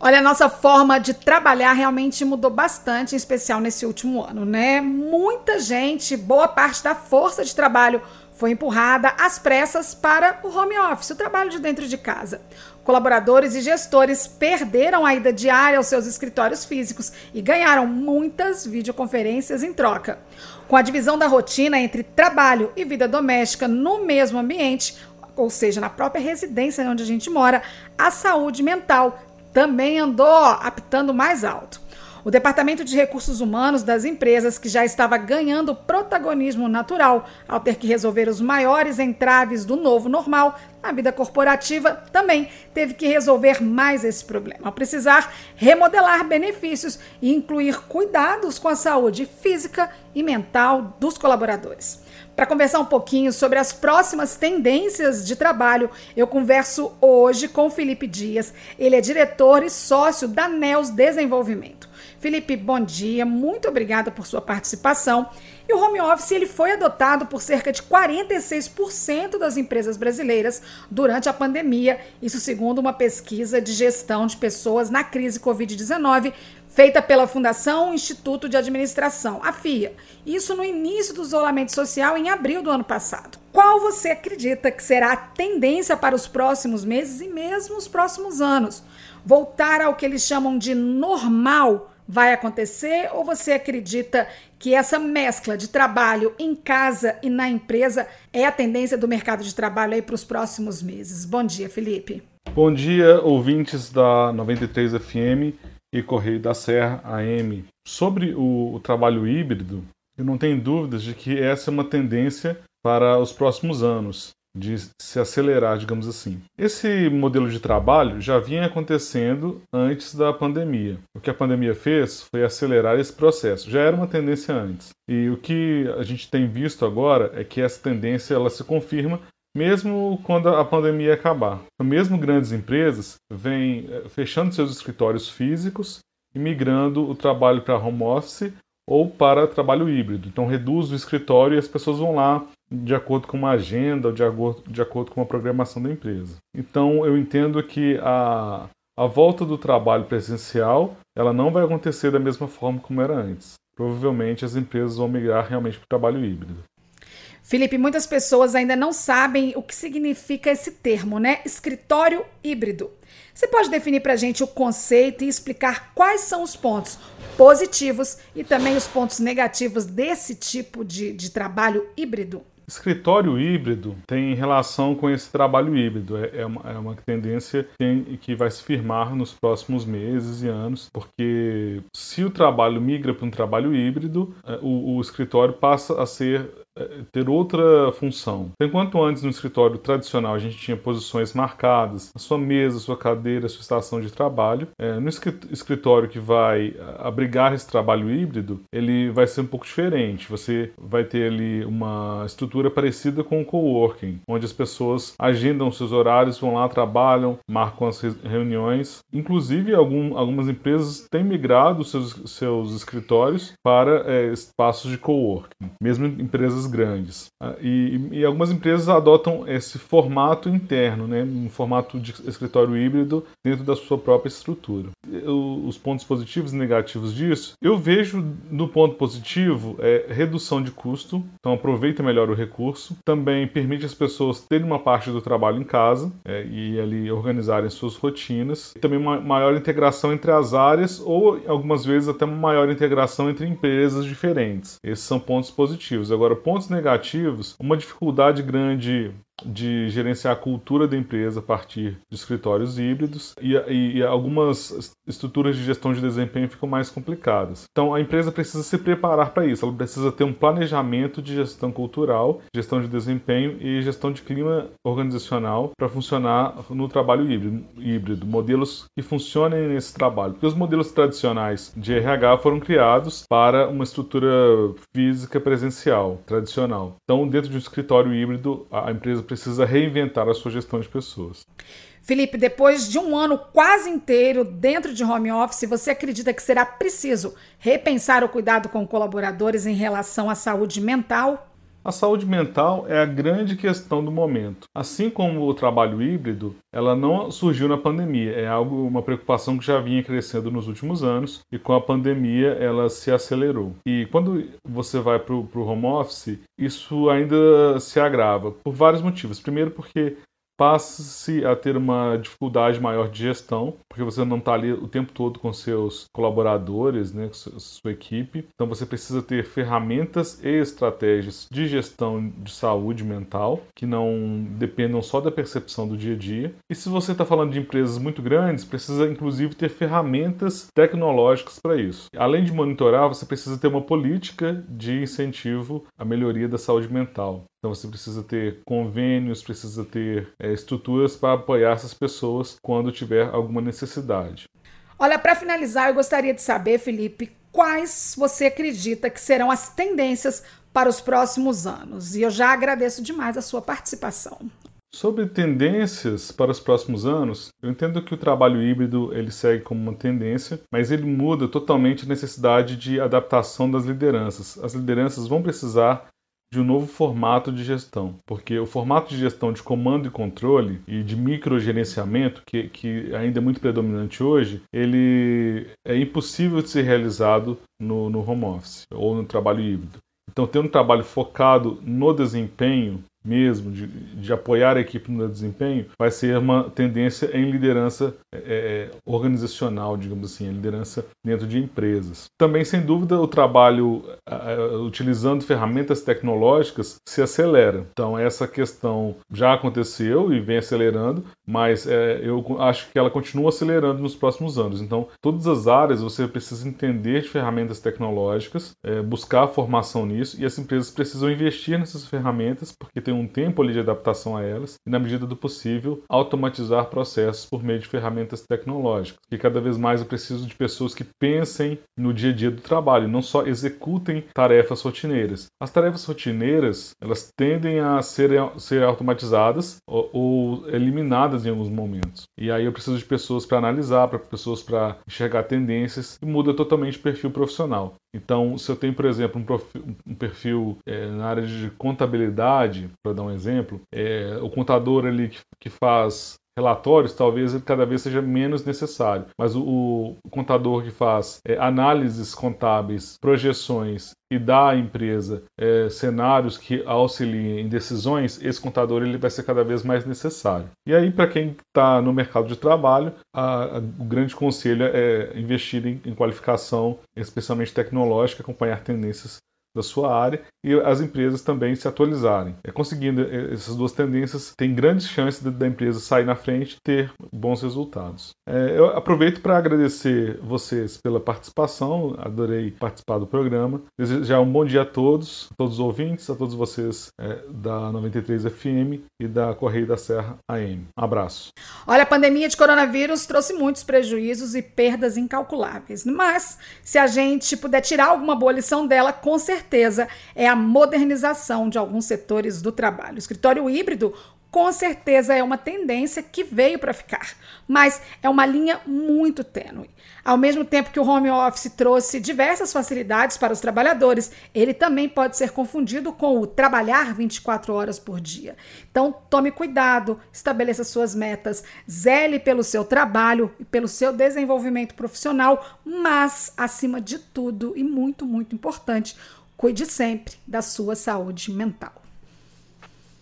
Olha, a nossa forma de trabalhar realmente mudou bastante, em especial nesse último ano, né? Muita gente, boa parte da força de trabalho foi empurrada às pressas para o home office, o trabalho de dentro de casa. Colaboradores e gestores perderam a ida diária aos seus escritórios físicos e ganharam muitas videoconferências em troca. Com a divisão da rotina entre trabalho e vida doméstica no mesmo ambiente, ou seja, na própria residência onde a gente mora, a saúde mental também andou apitando mais alto. O Departamento de Recursos Humanos das empresas, que já estava ganhando protagonismo natural ao ter que resolver os maiores entraves do novo normal na vida corporativa, também teve que resolver mais esse problema, ao precisar remodelar benefícios e incluir cuidados com a saúde física e mental dos colaboradores. Para conversar um pouquinho sobre as próximas tendências de trabalho, eu converso hoje com Felipe Dias. Ele é diretor e sócio da NEOS Desenvolvimento. Felipe, bom dia, muito obrigada por sua participação. E o home office ele foi adotado por cerca de 46% das empresas brasileiras durante a pandemia, isso segundo uma pesquisa de gestão de pessoas na crise Covid-19 feita pela Fundação Instituto de Administração, a FIA. Isso no início do isolamento social em abril do ano passado. Qual você acredita que será a tendência para os próximos meses e mesmo os próximos anos? Voltar ao que eles chamam de normal vai acontecer ou você acredita que essa mescla de trabalho em casa e na empresa é a tendência do mercado de trabalho aí para os próximos meses? Bom dia, Felipe. Bom dia, ouvintes da 93 FM e Correio da Serra AM. Sobre o, o trabalho híbrido, eu não tenho dúvidas de que essa é uma tendência para os próximos anos de se acelerar, digamos assim. Esse modelo de trabalho já vinha acontecendo antes da pandemia. O que a pandemia fez foi acelerar esse processo. Já era uma tendência antes. E o que a gente tem visto agora é que essa tendência ela se confirma mesmo quando a pandemia acabar. Então, mesmo grandes empresas vêm eh, fechando seus escritórios físicos e migrando o trabalho para home office ou para trabalho híbrido. Então reduz o escritório e as pessoas vão lá de acordo com uma agenda, de acordo, de acordo com uma programação da empresa. Então eu entendo que a, a volta do trabalho presencial ela não vai acontecer da mesma forma como era antes. Provavelmente as empresas vão migrar realmente para o trabalho híbrido. Felipe, muitas pessoas ainda não sabem o que significa esse termo, né? Escritório híbrido. Você pode definir para a gente o conceito e explicar quais são os pontos positivos e também os pontos negativos desse tipo de, de trabalho híbrido? Escritório híbrido tem relação com esse trabalho híbrido. É, é, uma, é uma, tendência que, que vai se firmar nos próximos meses e anos, porque se o trabalho migra para um trabalho híbrido, é, o, o escritório passa a ser ter outra função. Enquanto antes no escritório tradicional a gente tinha posições marcadas, a sua mesa, a sua cadeira, a sua estação de trabalho, é, no escritório que vai abrigar esse trabalho híbrido, ele vai ser um pouco diferente. Você vai ter ali uma estrutura parecida com o coworking, onde as pessoas agendam seus horários, vão lá, trabalham, marcam as reuniões. Inclusive, algum, algumas empresas têm migrado seus, seus escritórios para é, espaços de coworking, mesmo empresas grandes. Ah, e, e, algumas empresas adotam esse formato interno, né, um formato de escritório híbrido dentro da sua própria estrutura. Os pontos positivos e negativos disso, eu vejo no ponto positivo é redução de custo, então aproveita melhor o recurso. Também permite as pessoas terem uma parte do trabalho em casa é, e ali organizarem suas rotinas. E também uma maior integração entre as áreas ou algumas vezes até uma maior integração entre empresas diferentes. Esses são pontos positivos. Agora, pontos negativos, uma dificuldade grande de gerenciar a cultura da empresa a partir de escritórios híbridos e, e, algumas estruturas de gestão de desempenho ficam mais complicadas. Então a empresa precisa se preparar para isso, ela precisa ter um planejamento de gestão cultural, gestão de desempenho e gestão de clima organizacional para funcionar no trabalho híbrido, híbrido, modelos que funcionem nesse trabalho. Porque os modelos tradicionais de RH foram criados para uma estrutura física presencial tradicional. Então dentro de um escritório híbrido a empresa precisa reinventar a sua gestão de pessoas. Felipe, depois de um ano quase inteiro dentro de home office, você acredita que será preciso repensar o cuidado com colaboradores em relação à saúde mental? A saúde mental é a grande questão do momento. Assim como o trabalho híbrido, ela não surgiu na pandemia, é algo uma preocupação que já vinha crescendo nos últimos anos e com a pandemia ela se acelerou. E quando você vai para o home office, isso ainda se agrava por vários motivos. Primeiro porque passa-se a ter uma dificuldade maior de gestão, porque você não está ali o tempo todo com seus colaboradores, né, com sua equipe. Então você precisa ter ferramentas e estratégias de gestão de saúde mental que não dependam só da percepção do dia a dia. E se você está falando de empresas muito grandes, precisa inclusive ter ferramentas tecnológicas para isso. Além de monitorar, você precisa ter uma política de incentivo à melhoria da saúde mental. Então você precisa ter convênios, precisa ter é, estruturas para apoiar essas pessoas quando tiver alguma necessidade. Olha, para finalizar, eu gostaria de saber, Felipe, quais você acredita que serão as tendências para os próximos anos? E eu já agradeço demais a sua participação. Sobre tendências para os próximos anos, eu entendo que o trabalho híbrido ele segue como uma tendência, mas ele muda totalmente a necessidade de adaptação das lideranças. As lideranças vão precisar de um novo formato de gestão, porque o formato de gestão de comando e controle e de microgerenciamento, que, que ainda é muito predominante hoje, ele é impossível de ser realizado no, no home office ou no trabalho híbrido. Então, ter um trabalho focado no desempenho mesmo, de, de apoiar a equipe no desempenho, vai ser uma tendência em liderança é, é organizacional, digamos assim, a liderança dentro de empresas. Também, sem dúvida, o trabalho utilizando ferramentas tecnológicas se acelera. Então, essa questão já aconteceu e vem acelerando, mas é, eu acho que ela continua acelerando nos próximos anos. Então, todas as áreas você precisa entender de ferramentas tecnológicas, é, buscar formação nisso, e as empresas precisam investir nessas ferramentas porque tem um tempo ali de adaptação a elas e, na medida do possível, automatizar processos por meio de ferramentas tecnológicas. E cada vez mais eu preciso de pessoas que pensem no dia a dia do trabalho, não só executem tarefas rotineiras. As tarefas rotineiras, elas tendem a ser, ser automatizadas ou, ou eliminadas em alguns momentos. E aí eu preciso de pessoas para analisar, para pessoas para enxergar tendências e muda totalmente o perfil profissional. Então, se eu tenho, por exemplo, um, perfil, um perfil é, na área de contabilidade, para dar um exemplo, é, o contador ali que, que faz relatórios, talvez ele cada vez seja menos necessário. Mas o, o contador que faz é, análises contábeis, projeções e dá à empresa é, cenários que auxiliem em decisões, esse contador ele vai ser cada vez mais necessário. E aí, para quem está no mercado de trabalho, a, a, o grande conselho é investir em, em qualificação, especialmente tecnológica, acompanhar tendências da sua área e as empresas também se atualizarem. É, conseguindo é, essas duas tendências, tem grandes chances da empresa sair na frente e ter bons resultados. É, eu aproveito para agradecer vocês pela participação, adorei participar do programa. Desejar um bom dia a todos, a todos os ouvintes, a todos vocês é, da 93 FM e da Correio da Serra AM. Um abraço. Olha, a pandemia de coronavírus trouxe muitos prejuízos e perdas incalculáveis, mas se a gente puder tirar alguma boa lição dela, com certeza certeza é a modernização de alguns setores do trabalho. O escritório híbrido com certeza é uma tendência que veio para ficar, mas é uma linha muito tênue. Ao mesmo tempo que o home office trouxe diversas facilidades para os trabalhadores, ele também pode ser confundido com o trabalhar 24 horas por dia. Então, tome cuidado, estabeleça suas metas, zele pelo seu trabalho e pelo seu desenvolvimento profissional, mas, acima de tudo e muito, muito importante, Cuide sempre da sua saúde mental.